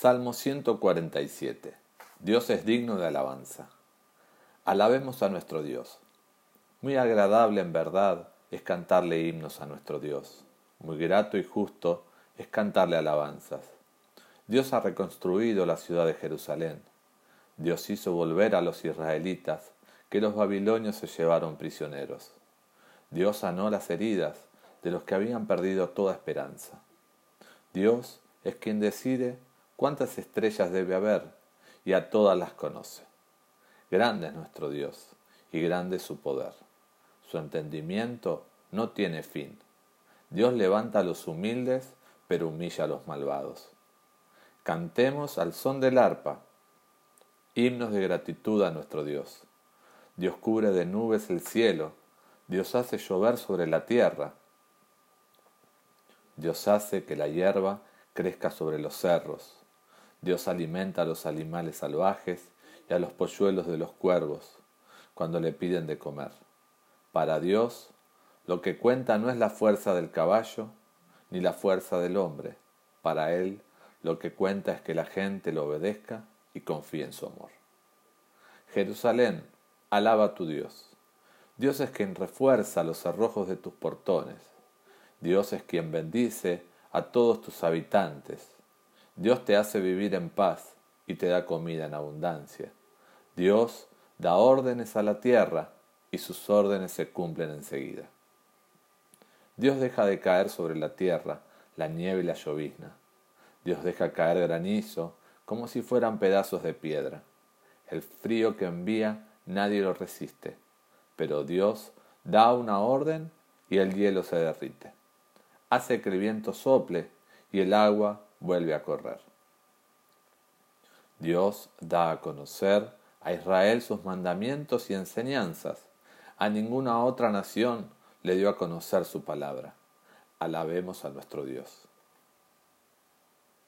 Salmo 147. Dios es digno de alabanza. Alabemos a nuestro Dios. Muy agradable en verdad es cantarle himnos a nuestro Dios. Muy grato y justo es cantarle alabanzas. Dios ha reconstruido la ciudad de Jerusalén. Dios hizo volver a los israelitas que los babilonios se llevaron prisioneros. Dios sanó las heridas de los que habían perdido toda esperanza. Dios es quien decide cuántas estrellas debe haber y a todas las conoce. Grande es nuestro Dios y grande su poder. Su entendimiento no tiene fin. Dios levanta a los humildes, pero humilla a los malvados. Cantemos al son del arpa, himnos de gratitud a nuestro Dios. Dios cubre de nubes el cielo, Dios hace llover sobre la tierra. Dios hace que la hierba crezca sobre los cerros. Dios alimenta a los animales salvajes y a los polluelos de los cuervos cuando le piden de comer. Para Dios, lo que cuenta no es la fuerza del caballo ni la fuerza del hombre. Para Él, lo que cuenta es que la gente lo obedezca y confíe en su amor. Jerusalén, alaba a tu Dios. Dios es quien refuerza los cerrojos de tus portones. Dios es quien bendice a todos tus habitantes. Dios te hace vivir en paz y te da comida en abundancia. Dios da órdenes a la tierra y sus órdenes se cumplen enseguida. Dios deja de caer sobre la tierra la nieve y la llovizna. Dios deja caer granizo como si fueran pedazos de piedra. El frío que envía nadie lo resiste, pero Dios da una orden y el hielo se derrite. Hace que el viento sople y el agua vuelve a correr. Dios da a conocer a Israel sus mandamientos y enseñanzas. A ninguna otra nación le dio a conocer su palabra. Alabemos a nuestro Dios.